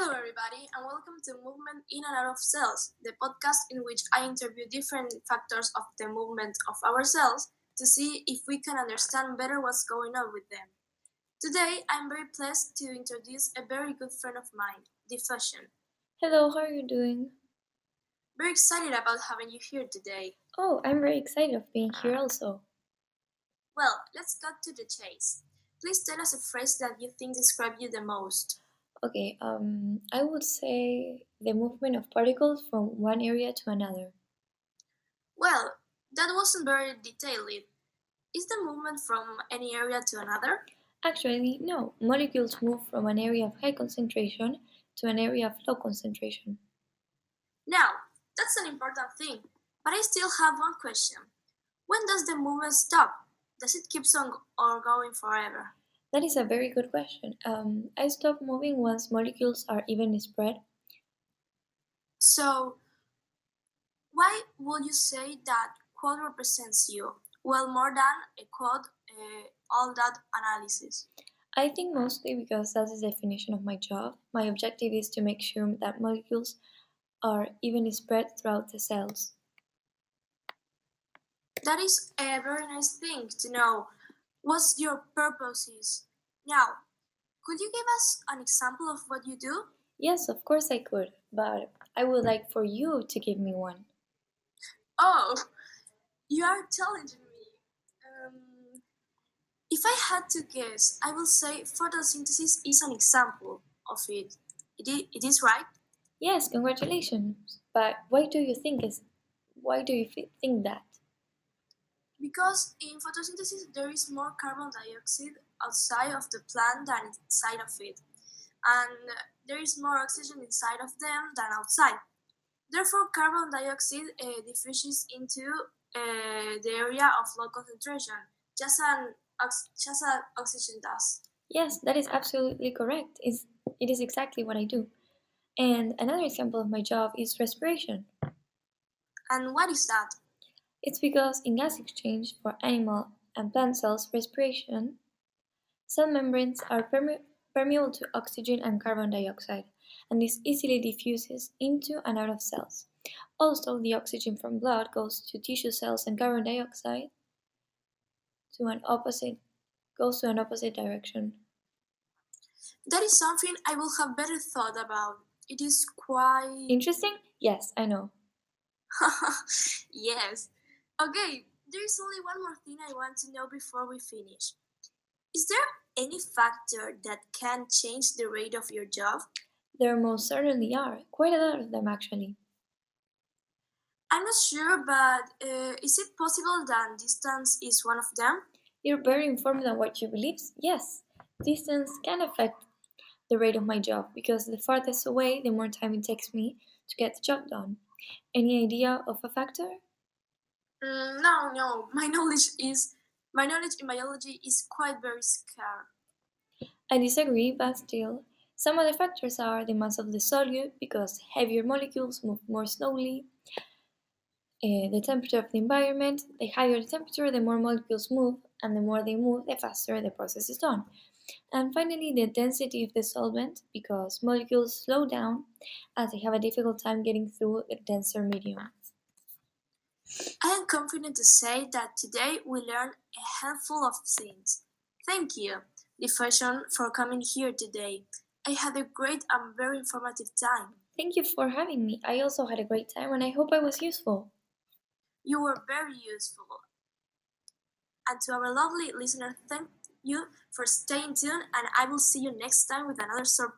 Hello, everybody, and welcome to Movement in and Out of Cells, the podcast in which I interview different factors of the movement of our cells to see if we can understand better what's going on with them. Today, I'm very pleased to introduce a very good friend of mine, Diffusion. Hello, how are you doing? Very excited about having you here today. Oh, I'm very excited of being here also. Well, let's cut to the chase. Please tell us a phrase that you think describes you the most. Okay, um, I would say the movement of particles from one area to another. Well, that wasn't very detailed. Is the movement from any area to another? Actually, no. Molecules move from an area of high concentration to an area of low concentration. Now, that's an important thing, but I still have one question. When does the movement stop? Does it keep on or going forever? That is a very good question. Um, I stop moving once molecules are evenly spread. So, why would you say that quad represents you? Well, more than a quad, uh, all that analysis. I think mostly because that's the definition of my job. My objective is to make sure that molecules are evenly spread throughout the cells. That is a very nice thing to know. What's your purposes? Now, could you give us an example of what you do? Yes, of course I could, but I would like for you to give me one. Oh, you are challenging me. Um, if I had to guess, I will say photosynthesis is an example of it. It is, it is right? Yes, congratulations. But why do you think is why do you think that? Because in photosynthesis there is more carbon dioxide outside of the plant than inside of it, and there is more oxygen inside of them than outside. Therefore, carbon dioxide uh, diffuses into uh, the area of low concentration, just an ox- just as oxygen does. Yes, that is absolutely correct. It's, it is exactly what I do. And another example of my job is respiration. And what is that? It's because in gas exchange for animal and plant cells respiration, cell membranes are perme- permeable to oxygen and carbon dioxide, and this easily diffuses into and out of cells. Also, the oxygen from blood goes to tissue cells and carbon dioxide to an opposite goes to an opposite direction. That is something I will have better thought about. It is quite Interesting? Yes, I know. yes. Okay, there is only one more thing I want to know before we finish. Is there any factor that can change the rate of your job? There most certainly are, quite a lot of them actually. I'm not sure, but uh, is it possible that distance is one of them? You're very informed on what you believe. Yes, distance can affect the rate of my job because the farthest away, the more time it takes me to get the job done. Any idea of a factor? Mm, no, no. My knowledge is my knowledge in biology is quite very scarce. I disagree, but still, some other factors are the mass of the solute because heavier molecules move more slowly, uh, the temperature of the environment, the higher the temperature, the more molecules move, and the more they move, the faster the process is done. And finally, the density of the solvent because molecules slow down as they have a difficult time getting through a denser medium. I am confident to say that today we learned a handful of things. Thank you, Diffusion, for coming here today. I had a great and very informative time. Thank you for having me. I also had a great time and I hope I was useful. You were very useful. And to our lovely listener, thank you for staying tuned, and I will see you next time with another surprise.